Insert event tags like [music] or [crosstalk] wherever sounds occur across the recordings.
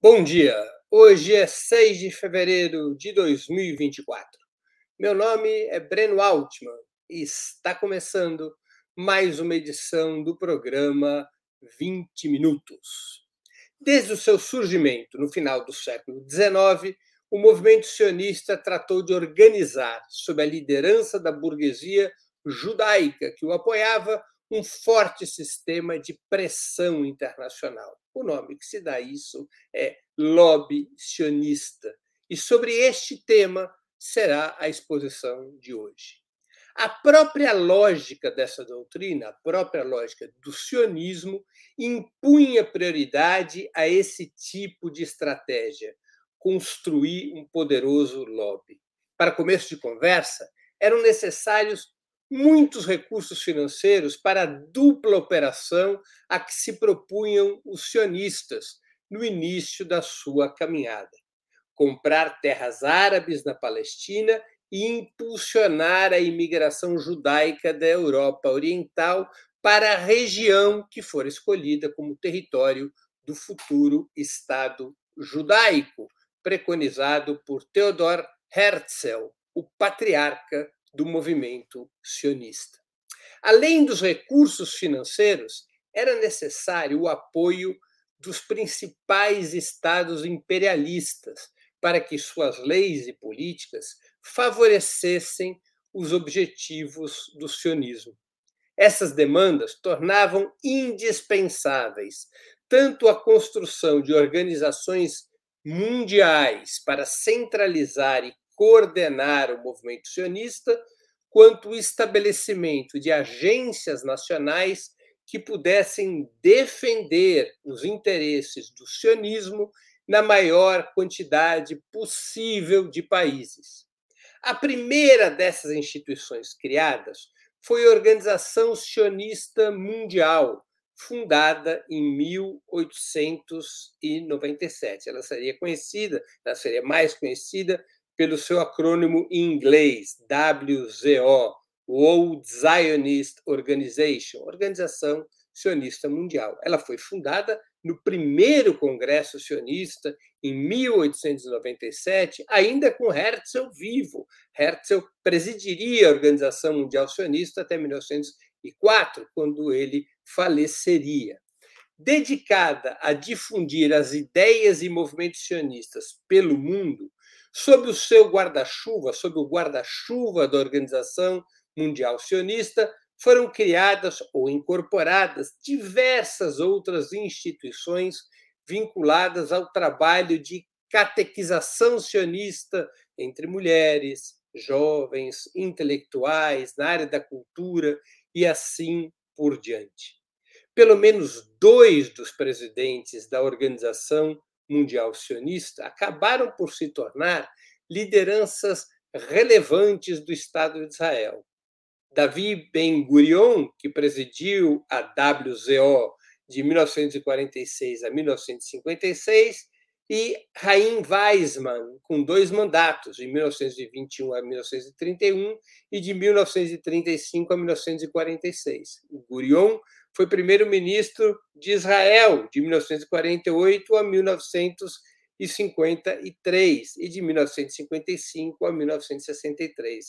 Bom dia! Hoje é 6 de fevereiro de 2024. Meu nome é Breno Altman e está começando mais uma edição do programa 20 Minutos. Desde o seu surgimento no final do século XIX, o movimento sionista tratou de organizar, sob a liderança da burguesia judaica que o apoiava, um forte sistema de pressão internacional. O nome que se dá a isso é lobby sionista. E sobre este tema será a exposição de hoje. A própria lógica dessa doutrina, a própria lógica do sionismo, impunha prioridade a esse tipo de estratégia, construir um poderoso lobby. Para começo de conversa, eram necessários muitos recursos financeiros para a dupla operação a que se propunham os sionistas no início da sua caminhada: comprar terras árabes na Palestina e impulsionar a imigração judaica da Europa Oriental para a região que for escolhida como território do futuro Estado judaico, preconizado por Theodor Herzl, o patriarca do movimento sionista. Além dos recursos financeiros, era necessário o apoio dos principais estados imperialistas para que suas leis e políticas favorecessem os objetivos do sionismo. Essas demandas tornavam indispensáveis tanto a construção de organizações mundiais para centralizar e coordenar o movimento sionista, quanto o estabelecimento de agências nacionais que pudessem defender os interesses do sionismo na maior quantidade possível de países. A primeira dessas instituições criadas foi a Organização Sionista Mundial, fundada em 1897. Ela seria conhecida, ela seria mais conhecida pelo seu acrônimo em inglês, WZO, World Zionist Organization, Organização Sionista Mundial. Ela foi fundada no primeiro Congresso Sionista, em 1897, ainda com Herzl vivo. Herzl presidiria a Organização Mundial Sionista até 1904, quando ele faleceria. Dedicada a difundir as ideias e movimentos sionistas pelo mundo, sob o seu guarda-chuva, sob o guarda-chuva da Organização Mundial Sionista, foram criadas ou incorporadas diversas outras instituições vinculadas ao trabalho de catequização sionista entre mulheres, jovens, intelectuais, na área da cultura e assim por diante. Pelo menos dois dos presidentes da organização mundial sionista acabaram por se tornar lideranças relevantes do Estado de Israel. Davi Ben-Gurion, que presidiu a WZO de 1946 a 1956, e Chaim Weizmann, com dois mandatos, de 1921 a 1931 e de 1935 a 1946. O Gurion foi primeiro-ministro de Israel de 1948 a 1953 e de 1955 a 1963.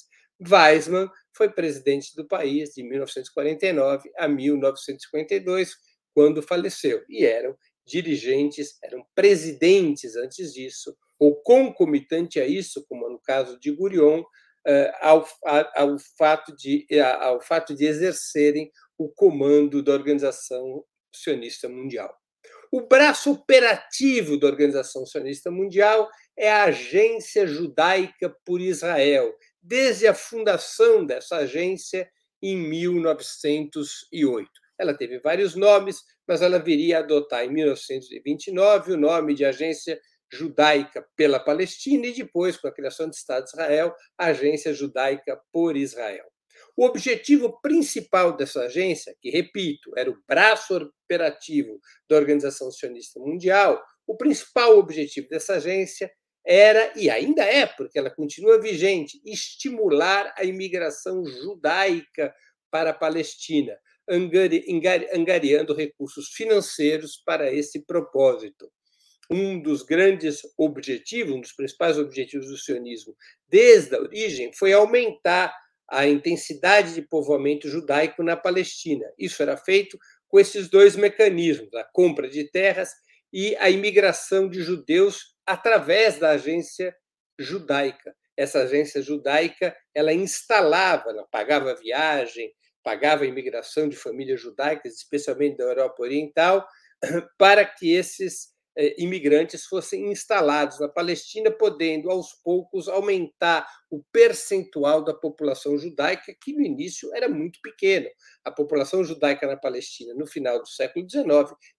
Weizmann foi presidente do país de 1949 a 1952, quando faleceu, e eram dirigentes, eram presidentes antes disso, ou concomitante a isso, como no caso de Gurion, eh, ao, ao, fato de, ao fato de exercerem o comando da Organização Sionista Mundial. O braço operativo da Organização Sionista Mundial é a Agência Judaica por Israel, desde a fundação dessa agência em 1908. Ela teve vários nomes, mas ela viria a adotar em 1929 o nome de Agência Judaica pela Palestina e depois, com a criação do Estado de Israel, Agência Judaica por Israel. O objetivo principal dessa agência, que, repito, era o braço operativo da Organização Sionista Mundial, o principal objetivo dessa agência era, e ainda é, porque ela continua vigente, estimular a imigração judaica para a Palestina, angariando recursos financeiros para esse propósito. um dos grandes objetivos, um dos principais objetivos do sionismo desde a origem foi aumentar a intensidade de povoamento judaico na Palestina. Isso era feito com esses dois mecanismos, a compra de terras e a imigração de judeus através da agência judaica. Essa agência judaica, ela instalava, ela pagava viagem, pagava a imigração de famílias judaicas, especialmente da Europa Oriental, [clears throat] para que esses imigrantes fossem instalados na Palestina, podendo aos poucos aumentar o percentual da população judaica, que no início era muito pequeno. A população judaica na Palestina, no final do século XIX,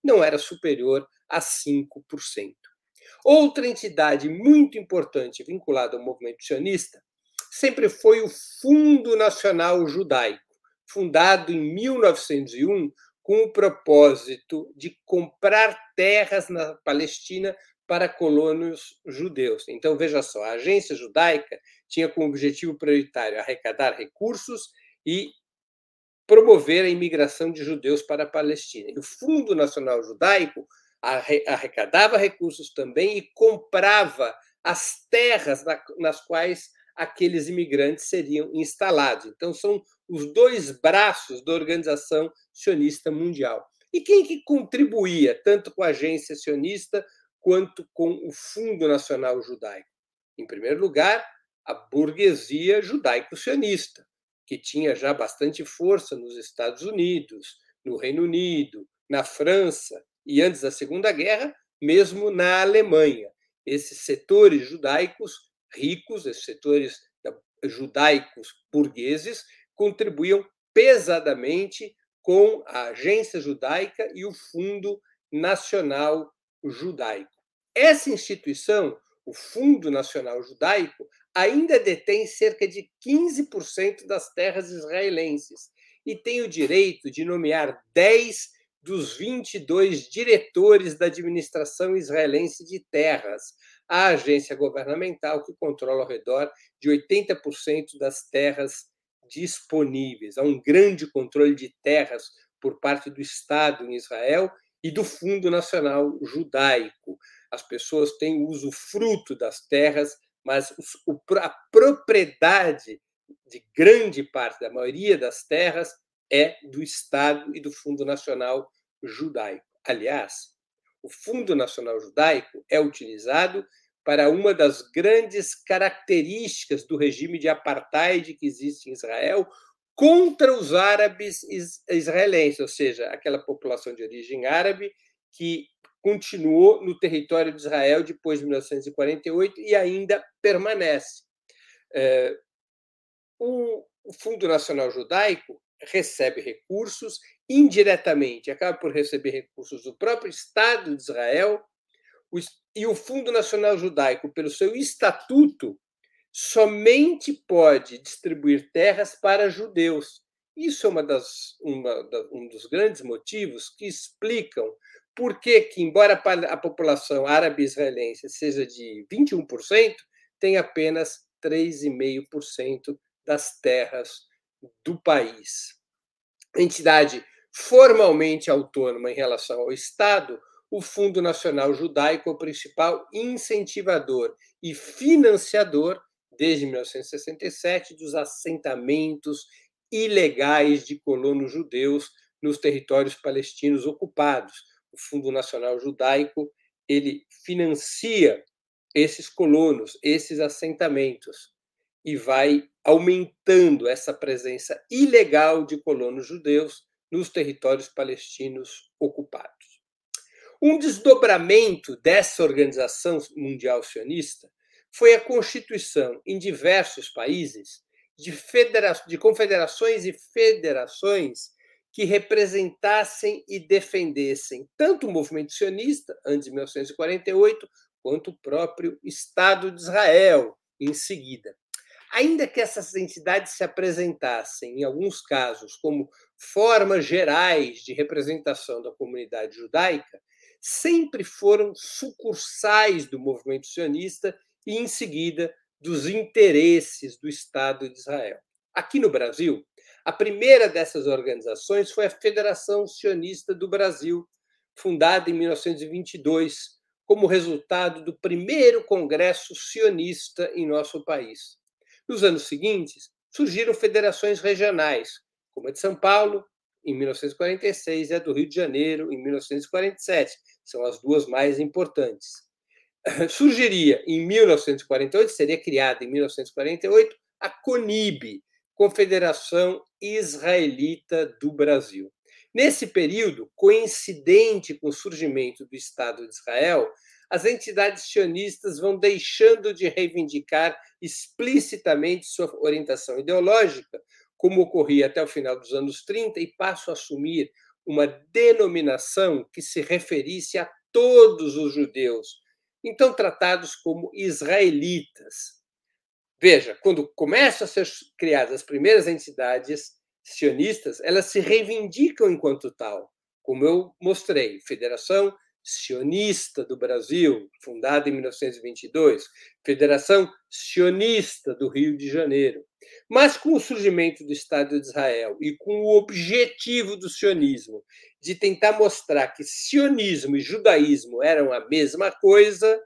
não era superior a 5%. Outra entidade muito importante vinculada ao movimento sionista sempre foi o Fundo Nacional Judaico, fundado em 1901 com o propósito de comprar terras na Palestina para colonos judeus. Então, veja só, a agência judaica tinha como objetivo prioritário arrecadar recursos e promover a imigração de judeus para a Palestina. E o Fundo Nacional Judaico arrecadava recursos também e comprava as terras nas quais aqueles imigrantes seriam instalados. Então, são os dois braços da Organização Sionista Mundial. E quem que contribuía tanto com a agência sionista quanto com o Fundo Nacional Judaico? Em primeiro lugar, a burguesia judaico-sionista, que tinha já bastante força nos Estados Unidos, no Reino Unido, na França e antes da Segunda Guerra, mesmo na Alemanha. Esses setores judaicos ricos, esses setores judaicos burgueses, contribuíam pesadamente com a Agência Judaica e o Fundo Nacional Judaico. Essa instituição, o Fundo Nacional Judaico, ainda detém cerca de 15% das terras israelenses e tem o direito de nomear 10 dos 22 diretores da administração israelense de terras, a agência governamental que controla ao redor de 80% das terras disponíveis. Há um grande controle de terras por parte do Estado em Israel e do Fundo Nacional Judaico. As pessoas têm uso fruto das terras, mas a propriedade de grande parte, da maioria das terras, é do Estado e do Fundo Nacional Judaico. Aliás, o Fundo Nacional Judaico é utilizado para uma das grandes características do regime de apartheid que existe em Israel contra os árabes israelenses, ou seja, aquela população de origem árabe que continuou no território de Israel depois de 1948 e ainda permanece. É, o Fundo Nacional Judaico recebe recursos indiretamente, acaba por receber recursos do próprio Estado de Israel e o Fundo Nacional Judaico, pelo seu estatuto, somente pode distribuir terras para judeus. Isso é uma das, uma, um dos grandes motivos que explicam por que, que embora a população árabe israelense seja de 21%, tem apenas 3,5% das terras do país. Entidade formalmente autônoma em relação ao Estado, o Fundo Nacional Judaico é o principal incentivador e financiador, desde 1967, dos assentamentos ilegais de colonos judeus nos territórios palestinos ocupados. O Fundo Nacional Judaico ele financia esses colonos, esses assentamentos e vai aumentando essa presença ilegal de colonos judeus nos territórios palestinos ocupados. Um desdobramento dessa organização mundial sionista foi a constituição em diversos países de, de confederações e federações que representassem e defendessem tanto o movimento sionista, antes de 1948, quanto o próprio Estado de Israel, em seguida. Ainda que essas entidades se apresentassem, em alguns casos, como formas gerais de representação da comunidade judaica, sempre foram sucursais do movimento sionista e, em seguida, dos interesses do Estado de Israel. Aqui no Brasil, a primeira dessas organizações foi a Federação Sionista do Brasil, fundada em 1922, como resultado do primeiro congresso sionista em nosso país. Nos anos seguintes, surgiram federações regionais, como a de São Paulo, em 1946, e a do Rio de Janeiro, em 1947. São as duas mais importantes. [clears throat] Surgiria em 1948, seria criada em 1948, a CONIB, Confederação Israelita do Brasil. Nesse período, coincidente com o surgimento do Estado de Israel, as entidades sionistas vão deixando de reivindicar explicitamente sua orientação ideológica, como ocorria até o final dos anos 30, e passam a assumir uma denominação que se referisse a todos os judeus, então tratados como israelitas. Veja, quando começam a ser criadas as primeiras entidades sionistas, elas se reivindicam enquanto tal, como eu mostrei, Federação Sionista do Brasil, fundada em 1922, Federação Sionista do Rio de Janeiro. Mas com o surgimento do Estado de Israel e com o objetivo do sionismo de tentar mostrar que sionismo e judaísmo eram a mesma coisa,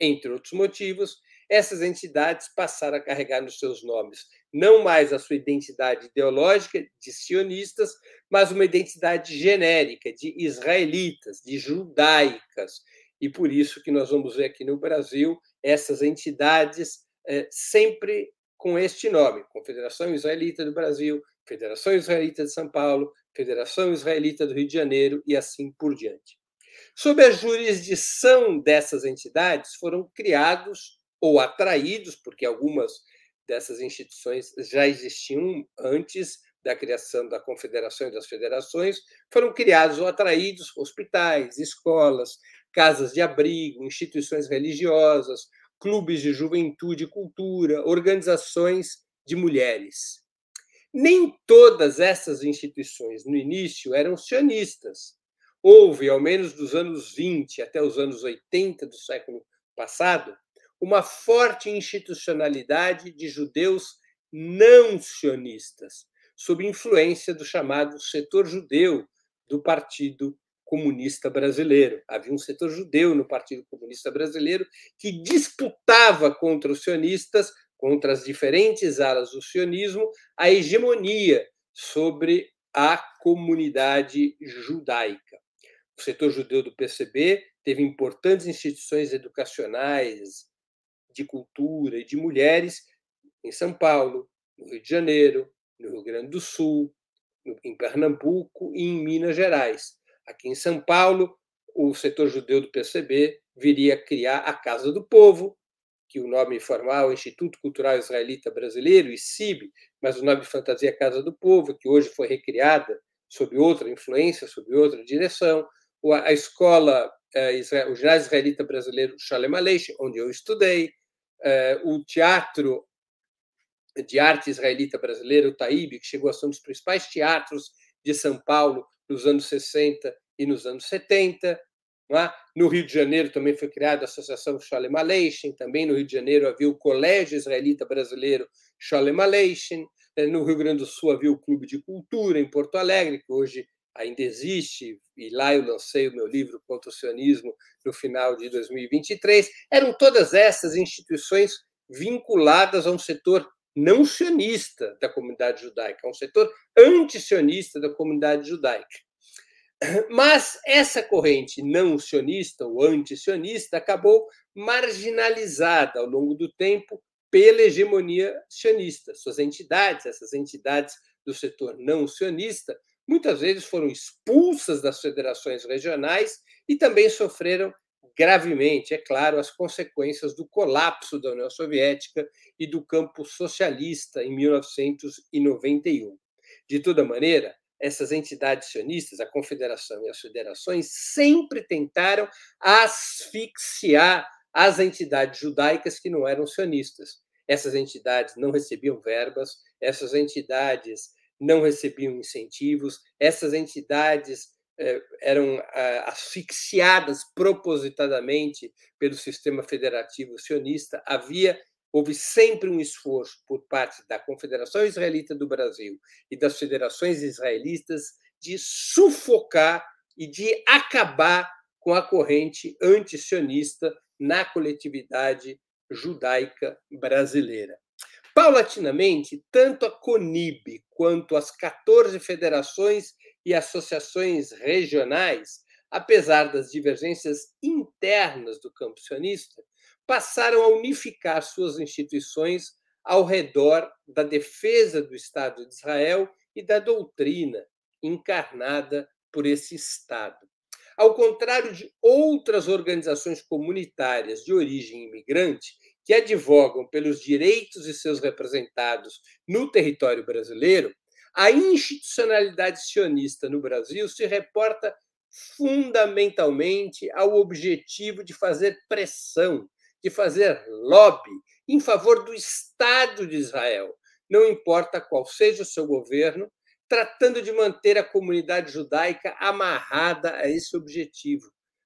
entre outros motivos, essas entidades passaram a carregar nos seus nomes não mais a sua identidade ideológica de sionistas, mas uma identidade genérica de israelitas, de judaicas. E por isso que nós vamos ver aqui no Brasil essas entidades é, sempre com este nome: Confederação Israelita do Brasil, Federação Israelita de São Paulo, Federação Israelita do Rio de Janeiro e assim por diante. Sob a jurisdição dessas entidades foram criados ou atraídos, porque algumas dessas instituições já existiam antes da criação da Confederação e das Federações, foram criados ou atraídos hospitais, escolas, casas de abrigo, instituições religiosas, clubes de juventude e cultura, organizações de mulheres. Nem todas essas instituições, no início, eram sionistas. Houve, ao menos dos anos 20 até os anos 80 do século passado, uma forte institucionalidade de judeus não sionistas, sob influência do chamado setor judeu do Partido Comunista Brasileiro. Havia um setor judeu no Partido Comunista Brasileiro que disputava contra os sionistas, contra as diferentes alas do sionismo, a hegemonia sobre a comunidade judaica. O setor judeu do PCB teve importantes instituições educacionais, de cultura e de mulheres em São Paulo, no Rio de Janeiro, no Rio Grande do Sul, em Pernambuco e em Minas Gerais. Aqui em São Paulo, o setor judeu do PCB viria a criar a Casa do Povo, que o nome formal é Instituto Cultural Israelita Brasileiro, ICIB, mas o nome de fantasia é Casa do Povo, que hoje foi recriada sob outra influência, sob outra direção. A escola, eh, o ginásio israelita brasileiro Shalem Aleichem, onde eu estudei, eh, o Teatro de Arte Israelita Brasileira, o TAIB, que chegou a ser um dos principais teatros de São Paulo nos anos 60 e nos anos 70. É? No Rio de Janeiro também foi criada a Associação Shalem Aleichem, também no Rio de Janeiro havia o Colégio Israelita Brasileiro Shalem Aleichem, eh, no Rio Grande do Sul havia o Clube de Cultura em Porto Alegre, que hoje ainda existe, e lá eu lancei o meu livro contra o sionismo no final de 2023, eram todas essas instituições vinculadas a um setor não sionista da comunidade judaica, a um setor anti-sionista da comunidade judaica. Mas essa corrente não sionista ou anti-sionista acabou marginalizada ao longo do tempo pela hegemonia sionista. Suas entidades, essas entidades do setor não sionista, muitas vezes foram expulsas das federações regionais e também sofreram gravemente, é claro, as consequências do colapso da União Soviética e do campo socialista em 1991. De toda maneira, essas entidades sionistas, a Confederação e as federações, sempre tentaram asfixiar as entidades judaicas que não eram sionistas. Essas entidades não recebiam verbas, essas entidades não recebiam incentivos, essas entidades eh, eram ah, asfixiadas propositadamente pelo sistema federativo sionista. Havia houve sempre um esforço por parte da Confederação Israelita do Brasil e das federações israelitas de sufocar e de acabar com a corrente antisionista na coletividade judaica brasileira. Paulatinamente, tanto a CONIB quanto as 14 federações e associações regionais, apesar das divergências internas do campo sionista, passaram a unificar suas instituições ao redor da defesa do Estado de Israel e da doutrina encarnada por esse Estado. Ao contrário de outras organizações comunitárias de origem imigrante, que advogam pelos direitos de seus representados no território brasileiro, a institucionalidade sionista no Brasil se reporta fundamentalmente ao objetivo de fazer pressão, de fazer lobby em favor do Estado de Israel, não importa qual seja o seu governo, tratando de manter a comunidade judaica amarrada a esse objetivo,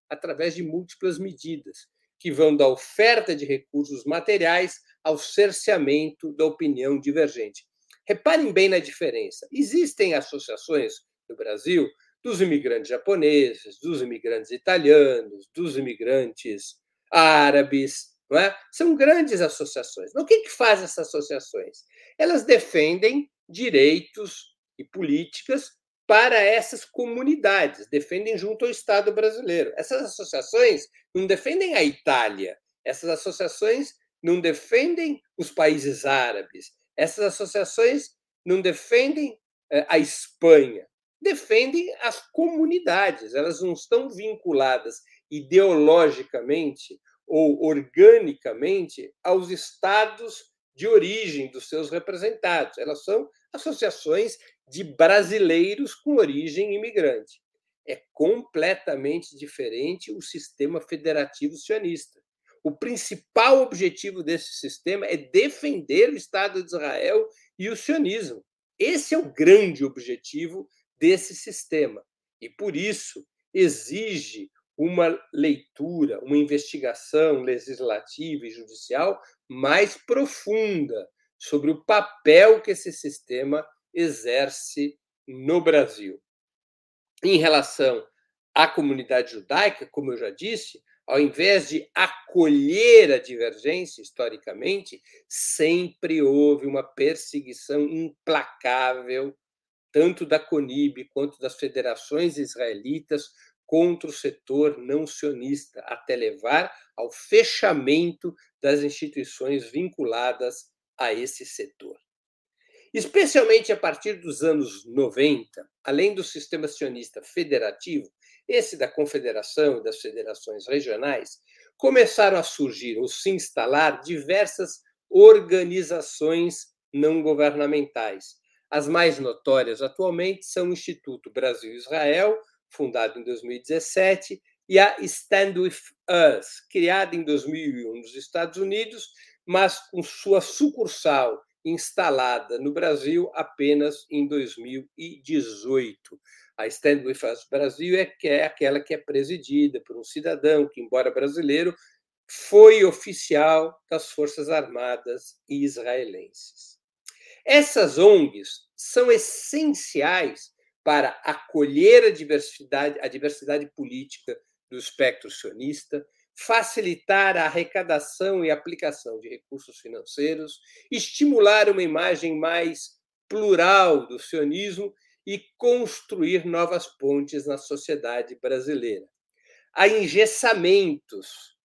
através de múltiplas medidas, que vão da oferta de recursos materiais ao cerceamento da opinião divergente. Reparem bem na diferença. Existem associações no Brasil dos imigrantes japoneses, dos imigrantes italianos, dos imigrantes árabes, não é? São grandes associações. O que, que faz essas associações? Elas defendem direitos e políticas para essas comunidades, defendem junto ao Estado brasileiro. Essas associações não defendem a Itália, essas associações não defendem os países árabes, essas associações não defendem eh, a Espanha, defendem as comunidades, elas não estão vinculadas ideologicamente ou organicamente aos estados de origem dos seus representados. Elas são associações de brasileiros com origem imigrante. É completamente diferente o sistema federativo sionista. O principal objetivo desse sistema é defender o Estado de Israel e o sionismo. Esse é o grande objetivo desse sistema. E por isso exige uma leitura, uma investigação legislativa e judicial mais profunda sobre o papel que esse sistema exerce no Brasil. Em relação à comunidade judaica, como eu já disse, ao invés de acolher a divergência historicamente, sempre houve uma perseguição implacável, tanto da CONIB quanto das federações israelitas, contra o setor não sionista, até levar ao fechamento das instituições vinculadas a esse setor. Especialmente a partir dos anos 90, além do sistema sionista federativo, esse da confederação e das federações regionais, começaram a surgir ou se instalar diversas organizações não governamentais. As mais notórias atualmente são o Instituto Brasil-Israel, fundado em 2017, e a Stand With Us, criada em 2001 nos Estados Unidos, mas com sua sucursal instalada no Brasil apenas em 2018. A Stand With Us Brasil é, é aquela que é presidida por um cidadão que, embora brasileiro, foi oficial das Forças Armadas israelenses. Essas ONGs são essenciais para acolher a diversidade, a diversidade política do espectro sionista, facilitar a arrecadação e aplicação de recursos financeiros, estimular uma imagem mais plural do sionismo e construir novas pontes na sociedade brasileira. Há engessamentos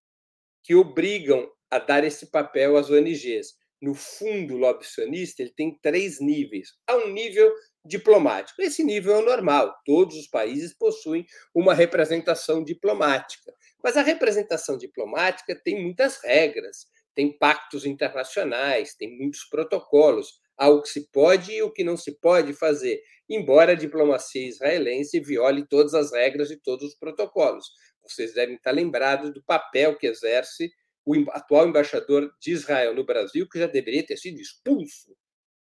que obrigam a dar esse papel às ONGs. No fundo, o lobby sionista ele tem três níveis. Há um nível diplomático. Esse nível é normal, todos os países possuem uma representação diplomática. Mas a representação diplomática tem muitas regras, tem pactos internacionais, tem muitos protocolos, há o que se pode e o que não se pode fazer, embora a diplomacia israelense viole todas as regras e todos os protocolos. Vocês devem estar lembrados do papel que exerce o atual embaixador de Israel no Brasil, que já deveria ter sido expulso.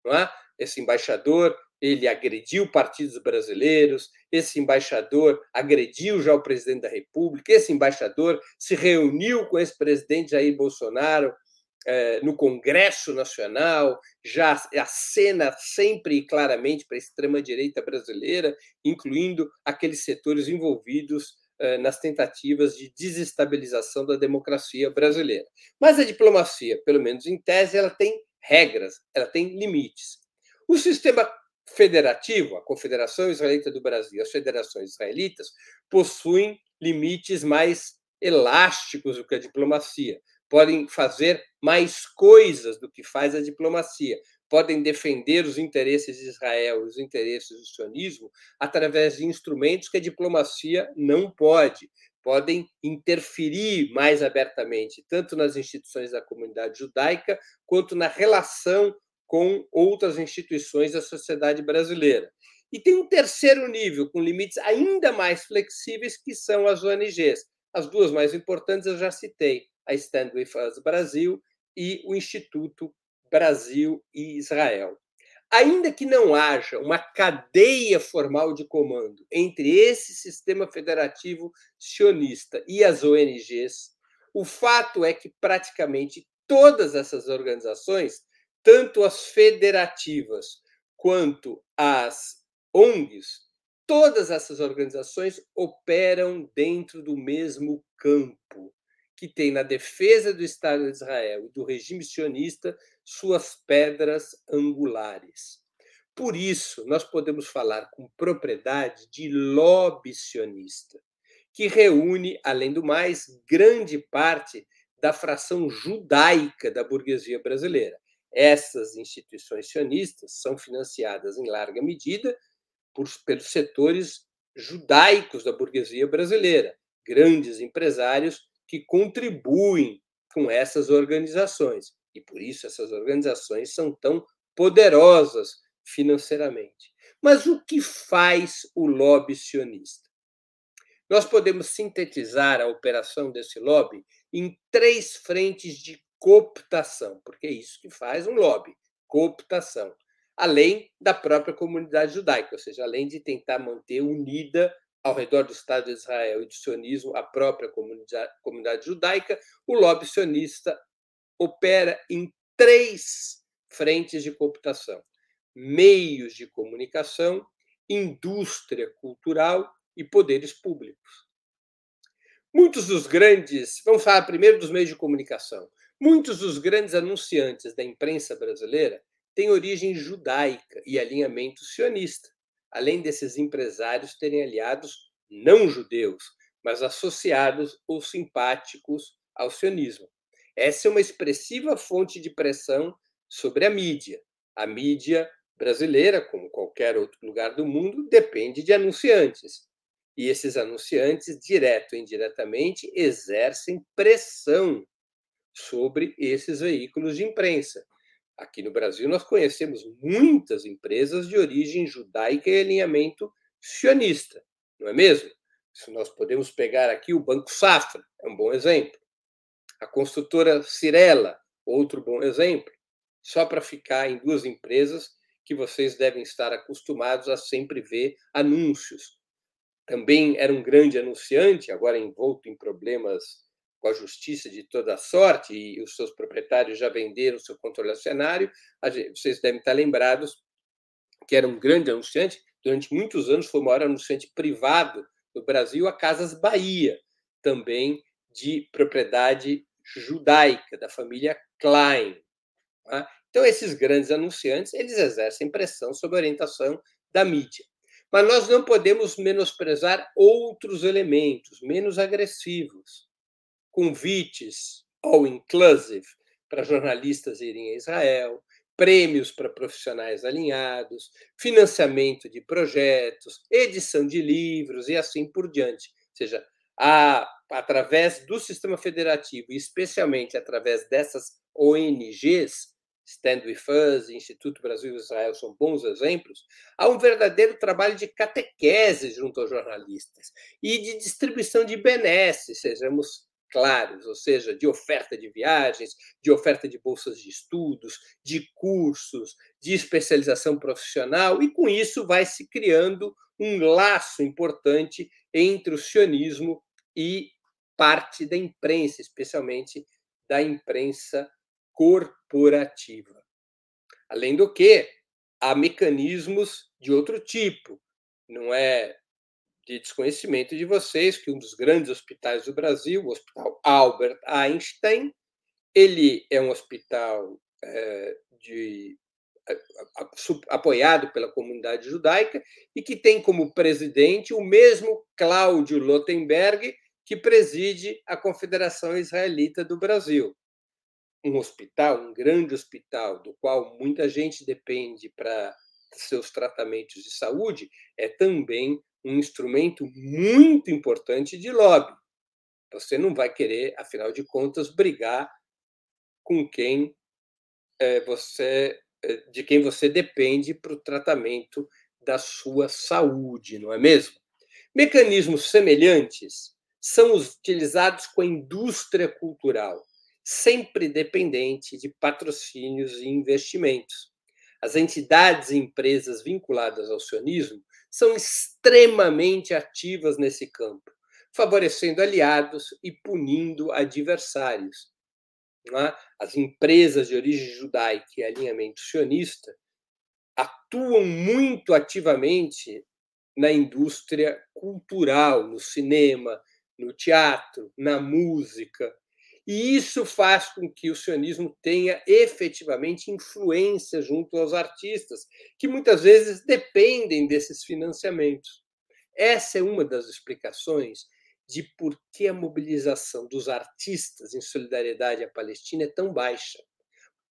Não é? Esse embaixador ele agrediu partidos brasileiros, esse embaixador agrediu já o presidente da República, esse embaixador se reuniu com esse presidente Jair Bolsonaro eh, no Congresso Nacional, já acena sempre e claramente para a extrema-direita brasileira, incluindo aqueles setores envolvidos nas tentativas de desestabilização da democracia brasileira. Mas a diplomacia, pelo menos em tese, ela tem regras, ela tem limites. O sistema federativo, a Confederação Israelita do Brasil, as federações israelitas, possuem limites mais elásticos do que a diplomacia. Podem fazer mais coisas do que faz a diplomacia. Podem defender os interesses de Israel, os interesses do sionismo, através de instrumentos que a diplomacia não pode. Podem interferir mais abertamente, tanto nas instituições da comunidade judaica, quanto na relação com outras instituições da sociedade brasileira. E tem um terceiro nível, com limites ainda mais flexíveis, que são as ONGs. As duas mais importantes eu já citei, a Stand With Us Brasil e o Instituto Brasil e Israel. Ainda que não haja uma cadeia formal de comando entre esse sistema federativo sionista e as ONGs, o fato é que praticamente todas essas organizações tanto as federativas quanto as ONGs, todas essas organizações operam dentro do mesmo campo, que tem na defesa do Estado de Israel e do regime sionista suas pedras angulares. Por isso, nós podemos falar com propriedade de lobby sionista, que reúne, além do mais, grande parte da fração judaica da burguesia brasileira. Essas instituições sionistas são financiadas em larga medida por, pelos setores judaicos da burguesia brasileira, grandes empresários que contribuem com essas organizações. E por isso essas organizações são tão poderosas financeiramente. Mas o que faz o lobby sionista? Nós podemos sintetizar a operação desse lobby em três frentes de cooptação, porque é isso que faz um lobby, cooptação, além da própria comunidade judaica, ou seja, além de tentar manter unida ao redor do Estado de Israel e do sionismo a própria comunidade, comunidade judaica, o lobby sionista opera em três frentes de cooptação: meios de comunicação, indústria cultural e poderes públicos. Muitos dos grandes, vamos falar primeiro dos meios de comunicação. Muitos dos grandes anunciantes da imprensa brasileira têm origem judaica e alinhamento sionista, além desses empresários terem aliados não judeus, mas associados ou simpáticos ao sionismo. Essa é uma expressiva fonte de pressão sobre a mídia. A mídia brasileira, como qualquer outro lugar do mundo, depende de anunciantes. E esses anunciantes, direto ou indiretamente, exercem pressão sobre esses veículos de imprensa. Aqui no Brasil, nós conhecemos muitas empresas de origem judaica e alinhamento sionista, não é mesmo? Se nós podemos pegar aqui o Banco Safra, é um bom exemplo. A construtora Cirela, outro bom exemplo. Só para ficar em duas empresas que vocês devem estar acostumados a sempre ver anúncios. Também era um grande anunciante, agora envolto em problemas com a justiça de toda sorte, e os seus proprietários já venderam seu controle acionário, vocês devem estar lembrados que era um grande anunciante, durante muitos anos foi o maior anunciante privado do Brasil, a Casas Bahia, também de propriedade judaica, da família Klein. Tá? Então, esses grandes anunciantes, eles exercem pressão sobre a orientação da mídia. Mas nós não podemos menosprezar outros elementos menos agressivos convites all inclusive para jornalistas irem a Israel, prêmios para profissionais alinhados, financiamento de projetos, edição de livros e assim por diante. Ou seja, a, através do sistema federativo, e especialmente através dessas ONGs, Stand With Us, Instituto Brasil e Israel são bons exemplos, há um verdadeiro trabalho de catequese junto aos jornalistas e de distribuição de benesses, sejamos claros, ou seja, de oferta de viagens, de oferta de bolsas de estudos, de cursos, de especialização profissional, e com isso vai se criando um laço importante entre o sionismo e parte da imprensa, especialmente da imprensa corporativa. Além do que, há mecanismos de outro tipo, não é de desconhecimento de vocês que um dos grandes hospitais do Brasil, o Hospital Albert Einstein, ele é um hospital é, de, apoiado pela comunidade judaica e que tem como presidente o mesmo Cláudio Lotenberg, que preside a Confederação Israelita do Brasil. Um hospital, um grande hospital, do qual muita gente depende para seus tratamentos de saúde, é também um instrumento muito importante de lobby. Você não vai querer, afinal de contas, brigar com quem é, você, é, de quem você depende para o tratamento da sua saúde, não é mesmo? Mecanismos semelhantes são utilizados com a indústria cultural, sempre dependente de patrocínios e investimentos. As entidades e empresas vinculadas ao sionismo são extremamente ativas nesse campo, favorecendo aliados e punindo adversários. É? As empresas de origem judaica e alinhamento sionista atuam muito ativamente na indústria cultural, no cinema, no teatro, na música. E isso faz com que o sionismo tenha efetivamente influência junto aos artistas, que muitas vezes dependem desses financiamentos. Essa é uma das explicações de por que a mobilização dos artistas em solidariedade à Palestina é tão baixa.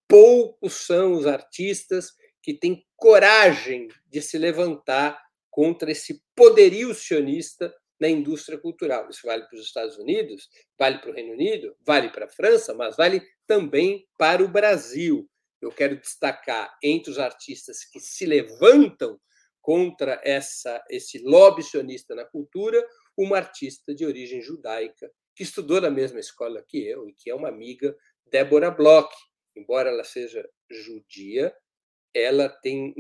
Poucos são os artistas que têm coragem de se levantar contra esse poderio sionista na indústria cultural. Isso vale para os Estados Unidos, vale para o Reino Unido, vale para a França, mas vale também para o Brasil. Eu quero destacar entre os artistas que se levantam contra essa, esse lobby sionista na cultura, uma artista de origem judaica, que estudou na mesma escola que eu e que é uma amiga, Débora Bloch. Embora ela seja judia, ela tem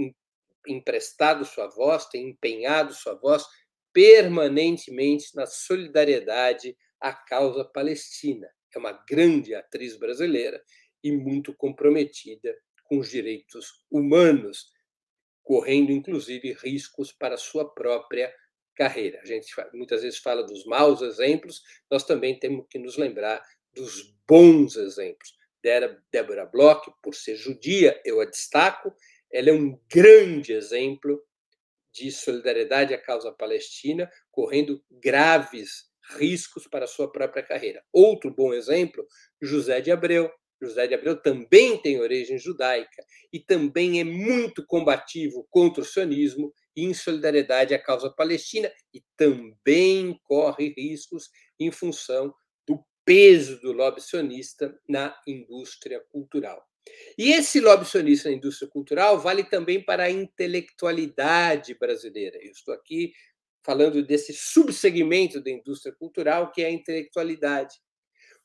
emprestado sua voz, tem empenhado sua voz permanentemente na solidariedade à causa palestina. É uma grande atriz brasileira e muito comprometida com os direitos humanos, correndo inclusive riscos para sua própria carreira. A gente muitas vezes fala dos maus exemplos, nós também temos que nos lembrar dos bons exemplos. Débora Bloch, por ser judia, eu a destaco, ela é um grande exemplo de solidariedade à causa palestina, correndo graves riscos para a sua própria carreira. Outro bom exemplo, José de Abreu. José de Abreu também tem origem judaica e também é muito combativo contra o sionismo e em solidariedade à causa palestina e também corre riscos em função do peso do lobby sionista na indústria cultural. E esse lobby sionista na indústria cultural vale também para a intelectualidade brasileira. Eu estou aqui falando desse subsegmento da indústria cultural que é a intelectualidade.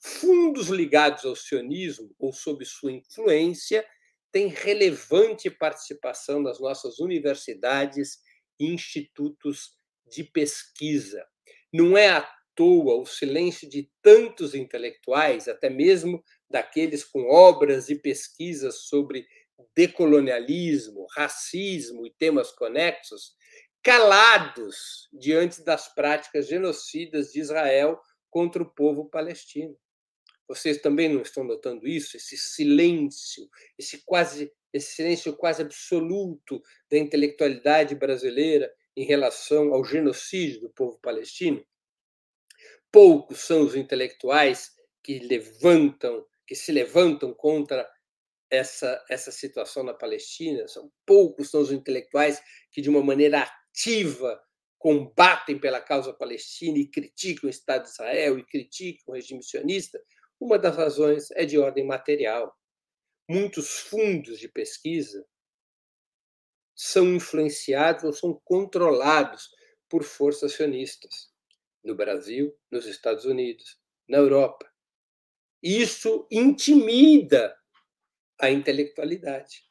Fundos ligados ao sionismo ou sob sua influência têm relevante participação nas nossas universidades e institutos de pesquisa. Não é à toa o silêncio de tantos intelectuais, até mesmo daqueles com obras e pesquisas sobre decolonialismo, racismo e temas conexos, calados diante das práticas genocidas de Israel contra o povo palestino. Vocês também não estão notando isso? Esse silêncio, esse quase esse silêncio quase absoluto da intelectualidade brasileira em relação ao genocídio do povo palestino? Poucos são os intelectuais que levantam que se levantam contra essa, essa situação na Palestina, são poucos são os intelectuais que, de uma maneira ativa, combatem pela causa palestina e criticam o Estado de Israel e criticam o regime sionista. Uma das razões é de ordem material. Muitos fundos de pesquisa são influenciados ou são controlados por forças sionistas no Brasil, nos Estados Unidos, na Europa. Isso intimida a intelectualidade,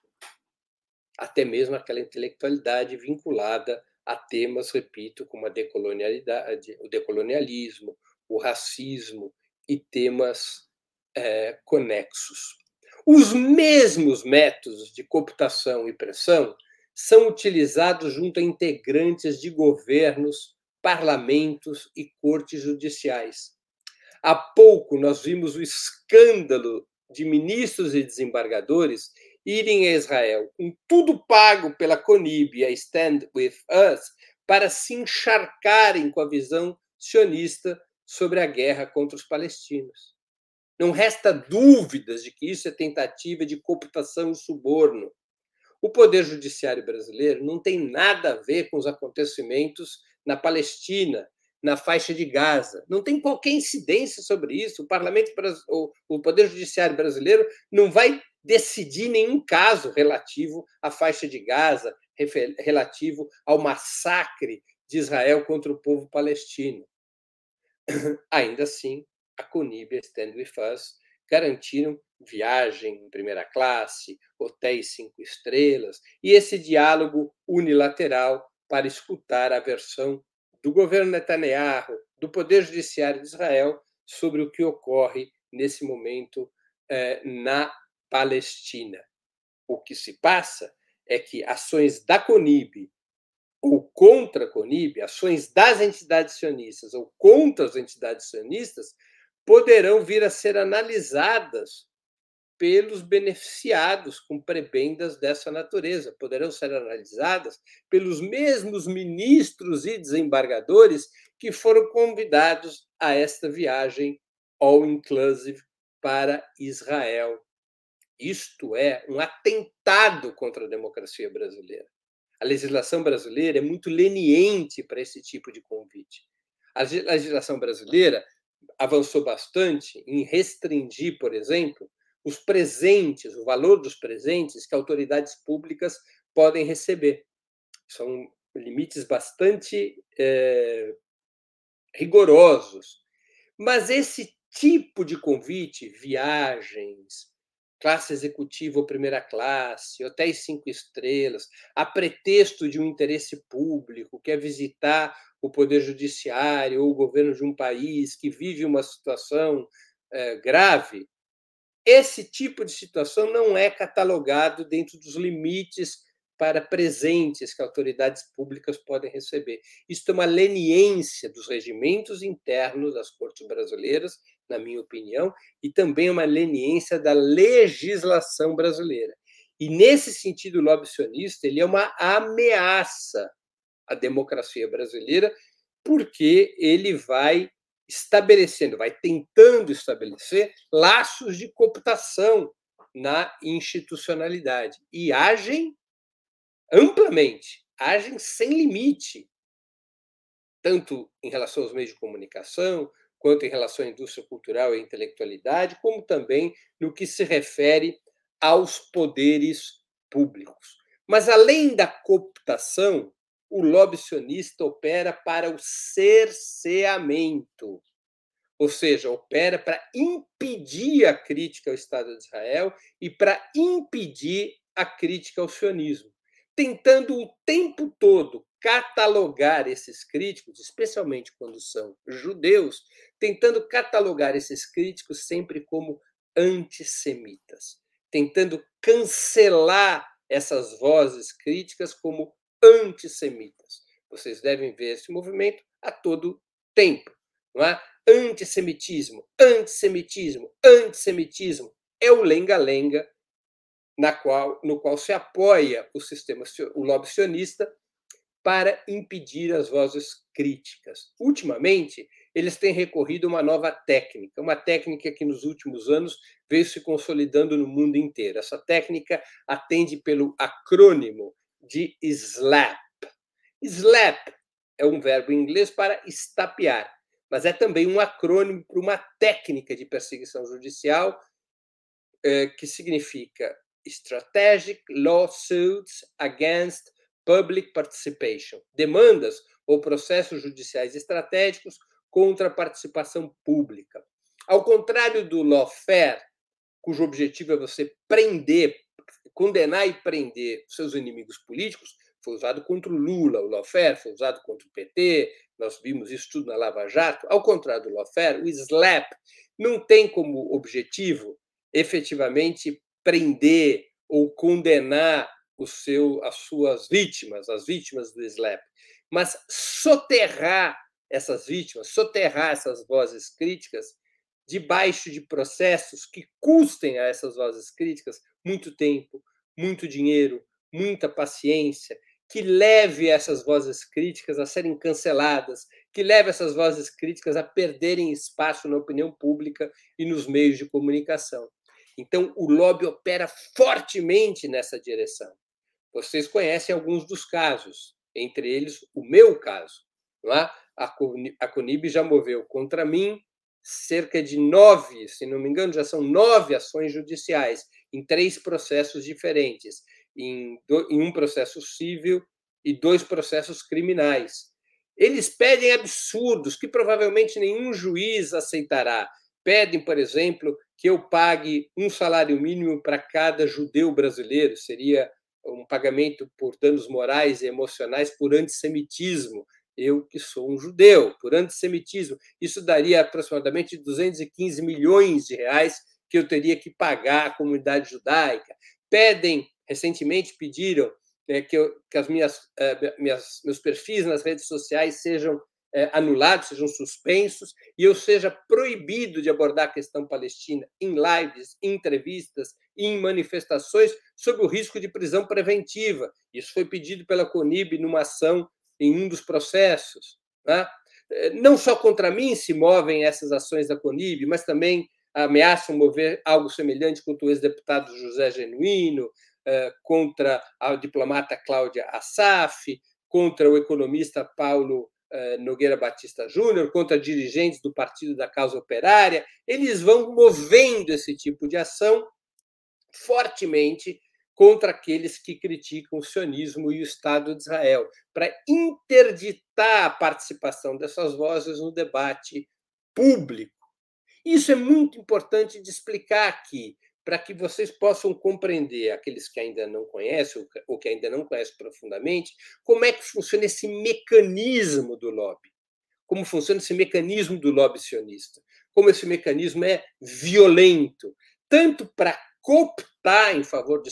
até mesmo aquela intelectualidade vinculada a temas, repito, como a decolonialidade, o decolonialismo, o racismo e temas é, conexos. Os mesmos métodos de cooptação e pressão são utilizados junto a integrantes de governos parlamentos e cortes judiciais. Há pouco nós vimos o escândalo de ministros e desembargadores irem a Israel com tudo pago pela CONIB a Stand With Us para se encharcarem com a visão sionista sobre a guerra contra os palestinos. Não resta dúvidas de que isso é tentativa de cooptação e suborno. O Poder Judiciário brasileiro não tem nada a ver com os acontecimentos na Palestina, na faixa de Gaza. Não tem qualquer incidência sobre isso. O Parlamento, o Poder Judiciário brasileiro não vai decidir nenhum caso relativo à faixa de Gaza, relativo ao massacre de Israel contra o povo palestino. [clears throat] Ainda assim, a Conib e a Stand garantiram viagem em primeira classe, hotéis cinco estrelas e esse diálogo unilateral para escutar a versão do governo Netanyahu, do Poder Judiciário de Israel, sobre o que ocorre nesse momento eh, na Palestina. O que se passa é que ações da CONIB ou contra a CONIB, ações das entidades sionistas ou contra as entidades sionistas, poderão vir a ser analisadas pelos beneficiados com prebendas dessa natureza, poderão ser analisadas pelos mesmos ministros e desembargadores que foram convidados a esta viagem all-inclusive para Israel. Isto é um atentado contra a democracia brasileira. A legislação brasileira é muito leniente para esse tipo de convite. A legislação brasileira avançou bastante em restringir, por exemplo, os presentes, o valor dos presentes que autoridades públicas podem receber. São limites bastante é, rigorosos. Mas esse tipo de convite, viagens, classe executiva ou primeira classe, hotéis cinco estrelas, a pretexto de um interesse público, que é visitar o poder judiciário ou o governo de um país que vive uma situação é, grave, esse tipo de situação não é catalogado dentro dos limites para presentes que autoridades públicas podem receber. Isso é uma leniência dos regimentos internos das cortes brasileiras na minha opinião, e também uma leniência da legislação brasileira. E, nesse sentido, o lobby sionista ele é uma ameaça à democracia brasileira, porque ele vai estabelecendo, vai tentando estabelecer laços de cooptação na institucionalidade e agem amplamente, agem sem limite, tanto em relação aos meios de comunicação, quanto em relação à indústria cultural e intelectualidade, como também no que se refere aos poderes públicos. Mas, além da cooptação, o lobby sionista opera para o cerceamento, ou seja, opera para impedir a crítica ao Estado de Israel e para impedir a crítica ao sionismo, tentando o tempo todo catalogar esses críticos, especialmente quando são judeus, tentando catalogar esses críticos sempre como antissemitas, tentando cancelar essas vozes críticas como antissemitas. Vocês devem ver esse movimento a todo tempo, não é? Antissemitismo, antissemitismo, antissemitismo é o lenga-lenga na qual, no qual se apoia o sistema, o lobby sionista para impedir as vozes críticas. Ultimamente, eles têm recorrido a uma nova técnica, uma técnica que nos últimos anos veio se consolidando no mundo inteiro. Essa técnica atende pelo acrônimo de SLAP. SLAP é um verbo em inglês para estapear, mas é também um acrônimo para uma técnica de perseguição judicial eh, que significa Strategic Lawsuits Against public participation, demandas ou processos judiciais estratégicos contra a participação pública. Ao contrário do lawfare, cujo objetivo é você prender, condenar e prender seus inimigos políticos, foi usado contra o Lula, o lawfare foi usado contra o PT, nós vimos isso tudo na Lava Jato. Ao contrário do lawfare, o SLAP não tem como objetivo efetivamente prender ou condenar o seu, as suas vítimas, as vítimas do SLAP. mas soterrar essas vítimas, soterrar essas vozes críticas debaixo de processos que custem a essas vozes críticas muito tempo, muito dinheiro, muita paciência, que leve essas vozes críticas a serem canceladas, que leve essas vozes críticas a perderem espaço na opinião pública e nos meios de comunicação. Então, o lobby opera fortemente nessa direção. Vocês conhecem alguns dos casos, entre eles o meu caso. É? A Conib já moveu contra mim cerca de nove, se não me engano, já são nove ações judiciais em três processos diferentes, em, em um processo civil e dois processos criminais. Eles pedem absurdos que provavelmente nenhum juiz aceitará. Pedem, por exemplo, que eu pague um salário mínimo para cada judeu brasileiro, seria um pagamento por danos morais e emocionais por antissemitismo eu que sou um judeu, por antissemitismo. Isso daria aproximadamente 215 milhões de reais que eu teria que pagar à comunidade judaica. Pedem, recentemente pediram é, que, eu, que as minhas, é, minhas, meus perfis nas redes sociais sejam é, anulados, sejam suspensos, e eu seja proibido de abordar a questão palestina em lives, em entrevistas, em manifestações, sob o risco de prisão preventiva. Isso foi pedido pela CONIB numa ação em um dos processos. Né? Eh, não só contra mim se movem essas ações da CONIB, mas também ameaçam mover algo semelhante contra o ex-deputado José Genuíno, eh, contra a diplomata Cláudia Assaf, contra o economista Paulo eh, Nogueira Batista Júnior, contra dirigentes do Partido da Causa Operária. Eles vão movendo esse tipo de ação fortemente contra aqueles que criticam o sionismo e o Estado de Israel, para interditar a participação dessas vozes no debate público. Isso é muito importante de explicar aqui, para que vocês possam compreender, aqueles que ainda não conhecem ou que ainda não conhecem profundamente, como é que funciona esse mecanismo do lobby. Como funciona esse mecanismo do lobby sionista. Como esse mecanismo é violento, tanto para cooptar em favor de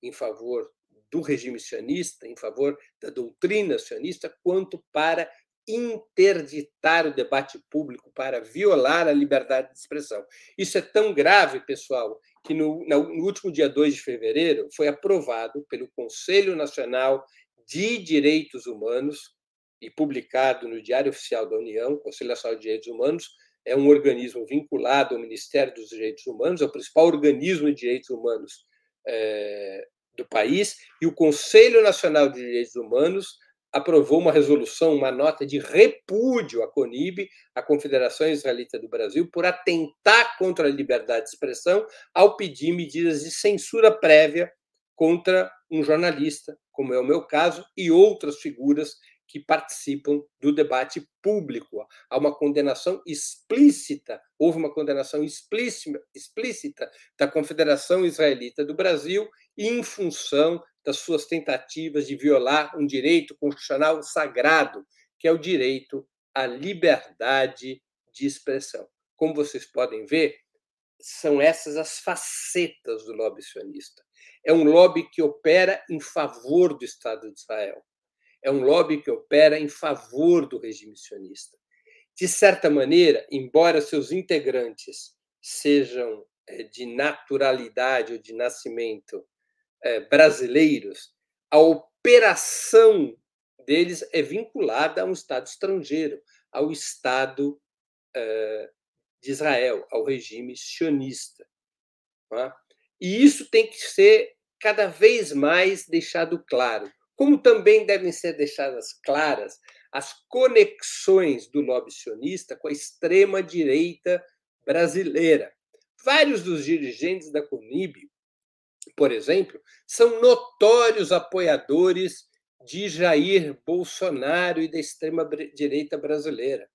em favor do regime sionista, em favor da doutrina sionista, quanto para interditar o debate público, para violar a liberdade de expressão. Isso é tão grave, pessoal, que no, no último dia 2 de fevereiro foi aprovado pelo Conselho Nacional de Direitos Humanos e publicado no Diário Oficial da União, Conselho Nacional de Direitos Humanos, é um organismo vinculado ao Ministério dos Direitos Humanos, é o principal organismo de direitos humanos é, do país, e o Conselho Nacional de Direitos Humanos aprovou uma resolução, uma nota de repúdio à CONIB, a Confederação Israelita do Brasil, por atentar contra a liberdade de expressão ao pedir medidas de censura prévia contra um jornalista, como é o meu caso, e outras figuras que participam do debate público. Há uma condenação explícita, houve uma condenação explícita, explícita da Confederação Israelita do Brasil em função das suas tentativas de violar um direito constitucional sagrado, que é o direito à liberdade de expressão. Como vocês podem ver, são essas as facetas do lobby sionista. É um lobby que opera em favor do Estado de Israel é um lobby que opera em favor do regime sionista. De certa maneira, embora seus integrantes sejam eh, de naturalidade ou de nascimento eh, brasileiros, a operação deles é vinculada a um Estado estrangeiro, ao Estado eh, de Israel, ao regime sionista. É? E isso tem que ser cada vez mais deixado claro como também devem ser deixadas claras as conexões do lobby sionista com a extrema-direita brasileira. Vários dos dirigentes da CONIB, por exemplo, são notórios apoiadores de Jair Bolsonaro e da extrema-direita brasileira.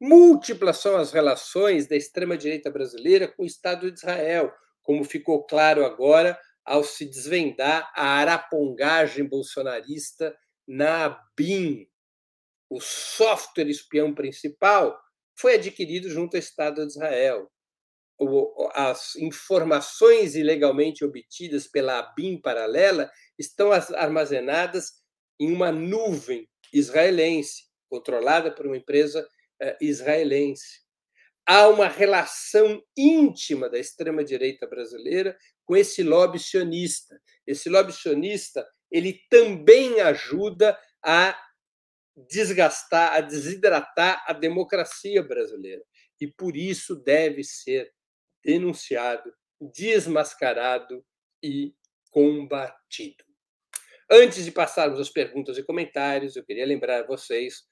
Múltiplas são as relações da extrema-direita brasileira com o Estado de Israel, como ficou claro agora ao se desvendar a arapongagem bolsonarista na BIM. O software espião principal foi adquirido junto ao Estado de Israel. As informações ilegalmente obtidas pela BIM paralela estão armazenadas em uma nuvem israelense, controlada por uma empresa eh, israelense. Há uma relação íntima da extrema-direita brasileira com esse lobby sionista. Esse lobby sionista ele também ajuda a desgastar, a desidratar a democracia brasileira. E por isso deve ser denunciado, desmascarado e combatido. Antes de passarmos às perguntas e comentários, eu queria lembrar a vocês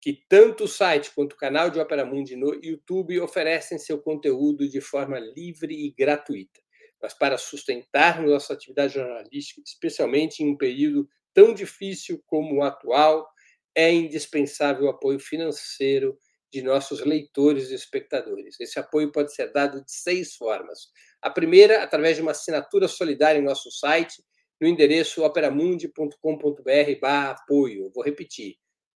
que tanto o site quanto o canal de Opera Mundi no YouTube oferecem seu conteúdo de forma livre e gratuita. Mas para sustentarmos nossa atividade jornalística, especialmente em um período tão difícil como o atual, é indispensável o apoio financeiro de nossos leitores e espectadores. Esse apoio pode ser dado de seis formas. A primeira, através de uma assinatura solidária em nosso site, no endereço operamundi.com.br apoio. Vou repetir,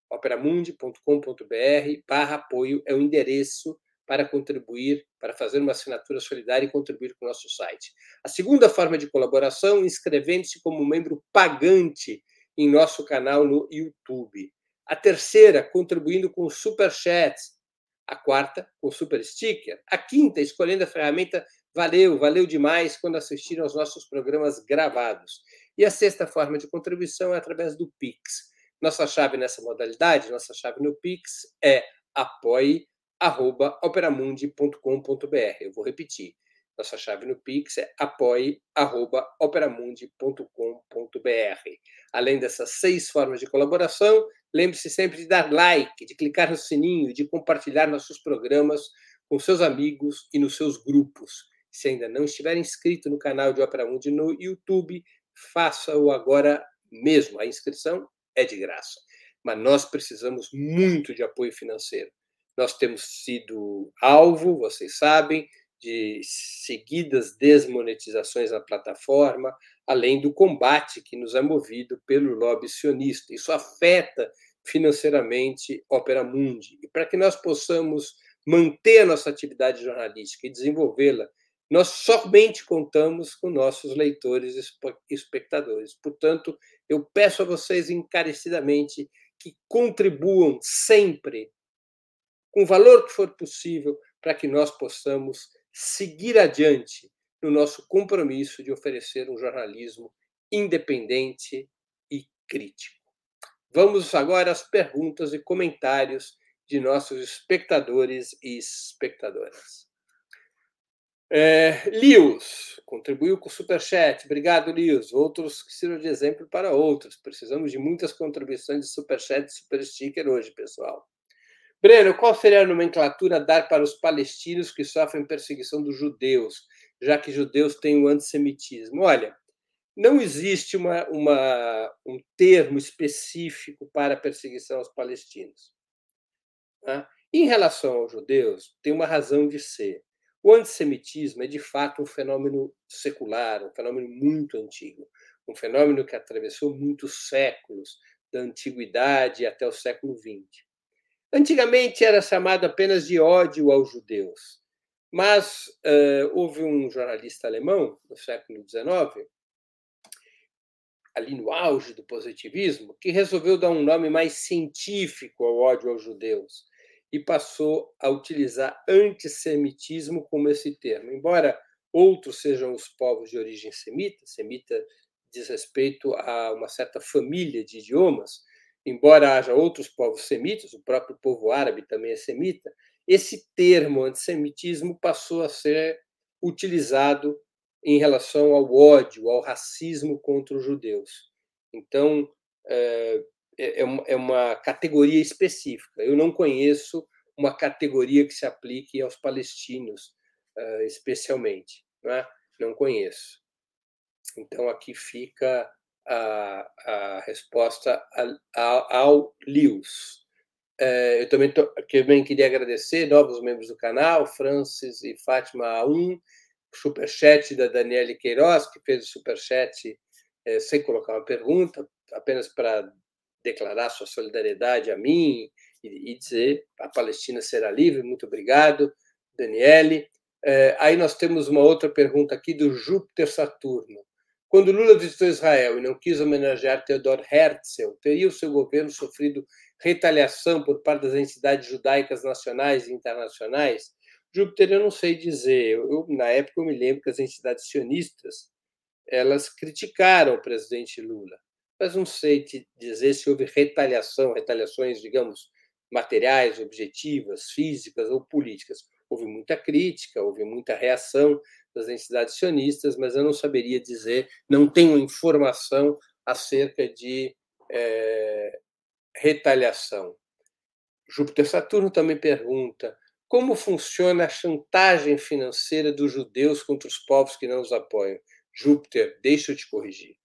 operamundi.com.br apoio é o endereço para contribuir, para fazer uma assinatura solidária e contribuir com o nosso site. A segunda forma de colaboração, inscrevendo-se como membro pagante em nosso canal no YouTube. A terceira, contribuindo com super chats. A quarta, com super sticker. A quinta, escolhendo a ferramenta Valeu, valeu demais quando assistiram aos nossos programas gravados. E a sexta forma de contribuição é através do Pix. Nossa chave nessa modalidade, nossa chave no Pix é apoie.operamundi.com.br. Eu vou repetir. Nossa chave no Pix é apoie.operamundi.com.br. Além dessas seis formas de colaboração, lembre-se sempre de dar like, de clicar no sininho, de compartilhar nossos programas com seus amigos e nos seus grupos. Se ainda não estiver inscrito no canal de Opera Mundi no YouTube, faça-o agora mesmo. A inscrição é de graça. Mas nós precisamos muito de apoio financeiro. Nós temos sido alvo, vocês sabem, de seguidas desmonetizações na plataforma, além do combate que nos é movido pelo lobby sionista. Isso afeta financeiramente Opera Mundi. E para que nós possamos manter a nossa atividade jornalística e desenvolvê-la nós somente contamos com nossos leitores e espectadores. Portanto, eu peço a vocês encarecidamente que contribuam sempre, com o valor que for possível, para que nós possamos seguir adiante no nosso compromisso de oferecer um jornalismo independente e crítico. Vamos agora às perguntas e comentários de nossos espectadores e espectadoras. É, Lios contribuiu com o Superchat. Obrigado, Lios. Outros que sirvam de exemplo para outros. Precisamos de muitas contribuições de Superchat e Super Sticker hoje, pessoal. Breno, qual seria a nomenclatura a dar para os palestinos que sofrem perseguição dos judeus, já que judeus têm o antissemitismo? Olha, não existe uma, uma, um termo específico para perseguição aos palestinos. Tá? Em relação aos judeus, tem uma razão de ser o antissemitismo é, de fato, um fenômeno secular, um fenômeno muito antigo, um fenômeno que atravessou muitos séculos, da antiguidade até o século XX. Antigamente era chamado apenas de ódio aos judeus, mas uh, houve um jornalista alemão, no século XIX, ali no auge do positivismo, que resolveu dar um nome mais científico ao ódio aos judeus e passou a utilizar antissemitismo como esse termo. Embora outros sejam os povos de origem semita, semita diz respeito a uma certa família de idiomas, embora haja outros povos semitas, o próprio povo árabe também é semita, esse termo antissemitismo passou a ser utilizado em relação ao ódio, ao racismo contra os judeus. Então, eh, é, é, é uma categoria específica. Eu não conheço uma categoria que se aplique aos palestinos, uh, especialmente. Não, é? não conheço. Então, aqui fica a, a resposta ao, Lewis. É, eu também, tô, também queria agradecer novos membros do canal, Francis e Fátima A1, superchat da Daniele Queiroz, que fez o superchat é, sem colocar uma pergunta, apenas para declarar sua solidariedade a mim e, dizer a Palestina será livre. Muito obrigado, Daniele. É, aí nós temos uma outra pergunta aqui do Júpiter Saturno. Quando Lula visitou Israel e não quis homenagear Theodor Herzl, teria o seu governo sofrido retaliação por parte das entidades judaicas nacionais e internacionais? Júpiter, eu não sei dizer. Eu, na época, eu me lembro que as entidades sionistas elas criticaram o presidente Lula, mas não sei te dizer se houve retaliação, retaliações, digamos, materiais, objetivas, físicas ou políticas. Houve muita crítica, houve muita reação das entidades sionistas, mas eu não saberia dizer, não tenho informação acerca de é, retaliação. Júpiter Saturno também pergunta como funciona a chantagem financeira dos judeus contra os povos que não os apoiam. Júpiter, deixa eu te corrigir.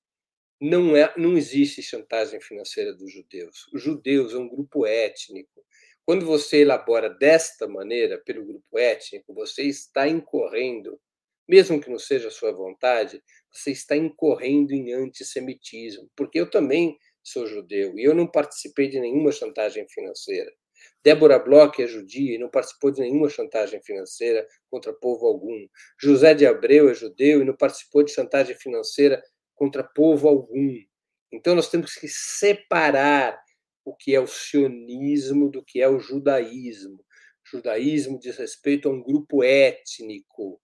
Não, é, não existe chantagem financeira dos judeus. Os judeus é um grupo étnico. Quando você elabora desta maneira, pelo grupo étnico, você está incorrendo mesmo que não seja a sua vontade, você está incorrendo em antissemitismo, porque eu também sou judeu e eu não participei de nenhuma chantagem financeira. Débora Bloch é judia e não participou de nenhuma chantagem financeira contra povo algum. José de Abreu é judeu e não participou de chantagem financeira contra povo algum. Então nós temos que separar o que é o sionismo do que é o judaísmo. O judaísmo diz respeito a um grupo étnico,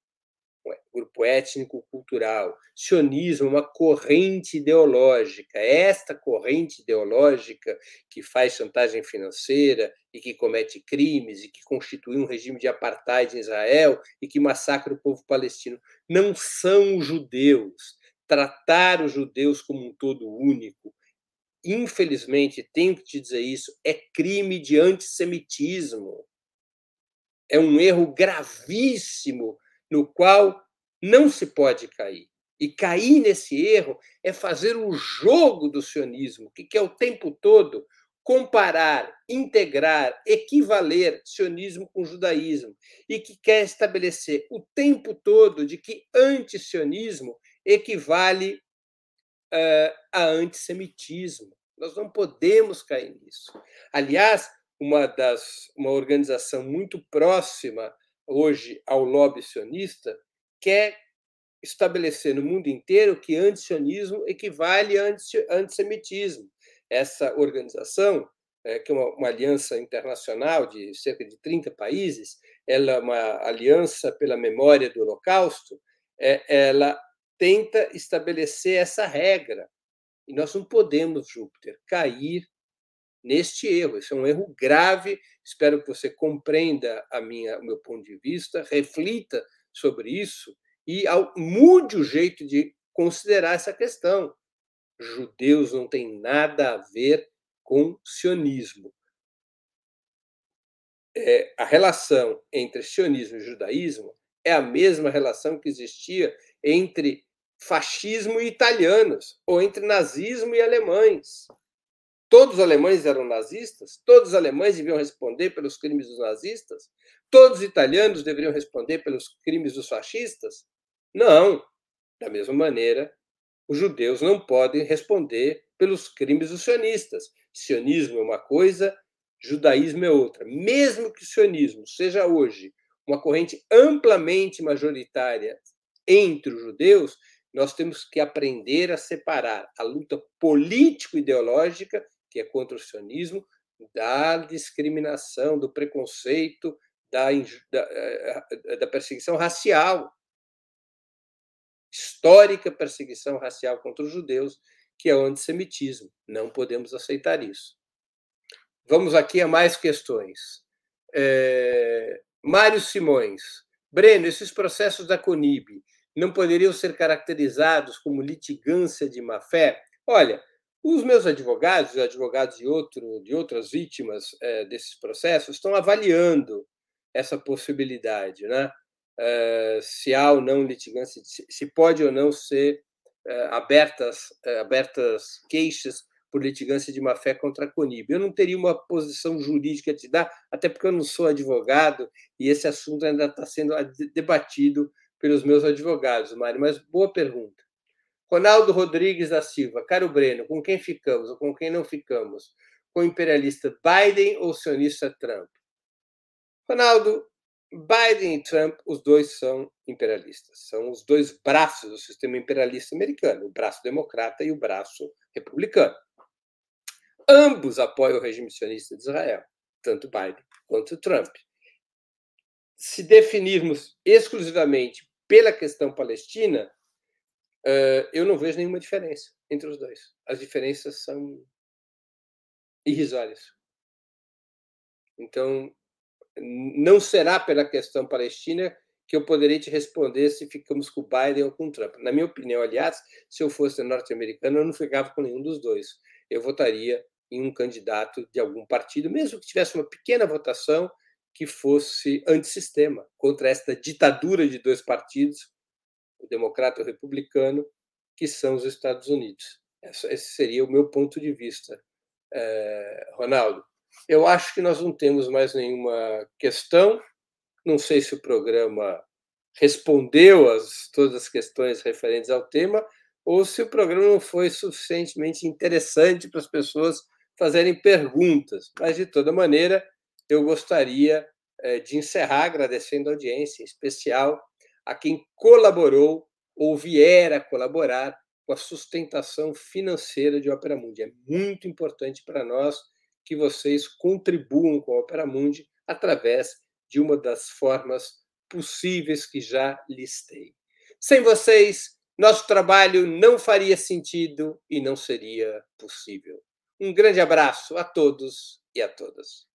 grupo étnico-cultural. Sionismo é uma corrente ideológica. É esta corrente ideológica que faz chantagem financeira e que comete crimes e que constitui um regime de apartheid em Israel e que massacra o povo palestino. Não são os judeus. Tratar os judeus como um todo único, infelizmente, tenho que te dizer isso, é crime de antissemitismo. É um erro gravíssimo no qual não se pode cair. E cair nesse erro é fazer o jogo do sionismo, que quer o tempo todo comparar, integrar, equivaler sionismo com judaísmo, e que quer estabelecer o tempo todo de que antisionismo equivale uh, a antissemitismo. Nós não podemos cair nisso. Aliás, uma das uma organização muito próxima hoje ao lobby sionista, quer estabelecer no mundo inteiro que antisionismo equivale a antissemitismo. Essa organização, é, que é uma, uma, aliança internacional de cerca de 30 países, ela é uma aliança pela memória do Holocausto, é, ela tenta estabelecer essa regra. E nós não podemos, Júpiter, cair neste erro. Esse é um erro grave. Espero que você compreenda a minha, o meu ponto de vista, reflita sobre isso e mude o jeito de considerar essa questão. Judeus não têm nada a ver com sionismo. É, a relação entre sionismo e judaísmo é a mesma relação que existia entre fascismo e italianos, ou entre nazismo e alemães. Todos os alemães eram nazistas? Todos os alemães deviam responder pelos crimes dos nazistas? Todos os italianos deveriam responder pelos crimes dos fascistas? Não. Da mesma maneira, os judeus não podem responder pelos crimes dos sionistas. Sionismo é uma coisa, judaísmo é outra. Mesmo que o sionismo seja hoje uma corrente amplamente majoritária entre os judeus, nós temos que aprender a separar a luta político-ideológica que é contra o sionismo, da discriminação, do preconceito, da, da, eh, da perseguição racial, histórica perseguição racial contra os judeus, que é o antissemitismo. Não podemos aceitar isso. Vamos aqui a mais questões. É... Mário Simões. Breno, esses processos da CONIB não poderiam ser caracterizados como litigância de má-fé? Olha, os meus advogados, os advogados de, outro, de outras vítimas é, desses processos, estão avaliando essa possibilidade, né? É, se há ou não litigância, se pode ou não ser é, abertas, abertas queixas por litigância de má-fé contra a CONIB. Eu não teria uma posição jurídica a te dar, até porque eu não sou advogado e esse assunto ainda está sendo debatido pelos meus advogados, Mário. Mas boa pergunta. Ronaldo Rodrigues da Silva, caro Breno, com quem ficamos ou com quem não ficamos? Com o imperialista Biden ou sionista Trump? Ronaldo, Biden e Trump, os dois são imperialistas. São os dois braços do sistema imperialista americano, o braço democrata e o braço republicano. Ambos apoiam o regime sionista de Israel, tanto Biden quanto Trump. Se definirmos exclusivamente pela questão palestina, eu não vejo nenhuma diferença entre os dois. As diferenças são irrisórias. Então, não será pela questão palestina que eu poderei te responder se ficamos com o Biden ou com o Trump. Na minha opinião, aliás, se eu fosse norte-americano, eu não ficava com nenhum dos dois. Eu votaria em um candidato de algum partido, mesmo que tivesse uma pequena votação que fosse antissistema, contra esta ditadura de dois partidos, o democrata e o republicano, que são os Estados Unidos. Esse seria o meu ponto de vista, eh, Ronaldo. Eu acho que nós não temos mais nenhuma questão. Não sei se o programa respondeu as todas as questões referentes ao tema ou se o programa não foi suficientemente interessante para as pessoas fazerem perguntas. Mas, de toda maneira, eu gostaria eh, de encerrar agradecendo a audiência, em especial a quem colaborou ou vier a colaborar com a sustentação financeira de Opera Mundi. É muito importante para nós que vocês contribuam com a Opera Mundi através de uma das formas possíveis que já listei. Sem vocês, nosso trabalho não faria sentido e não seria possível. Um grande abraço a todos e a todas.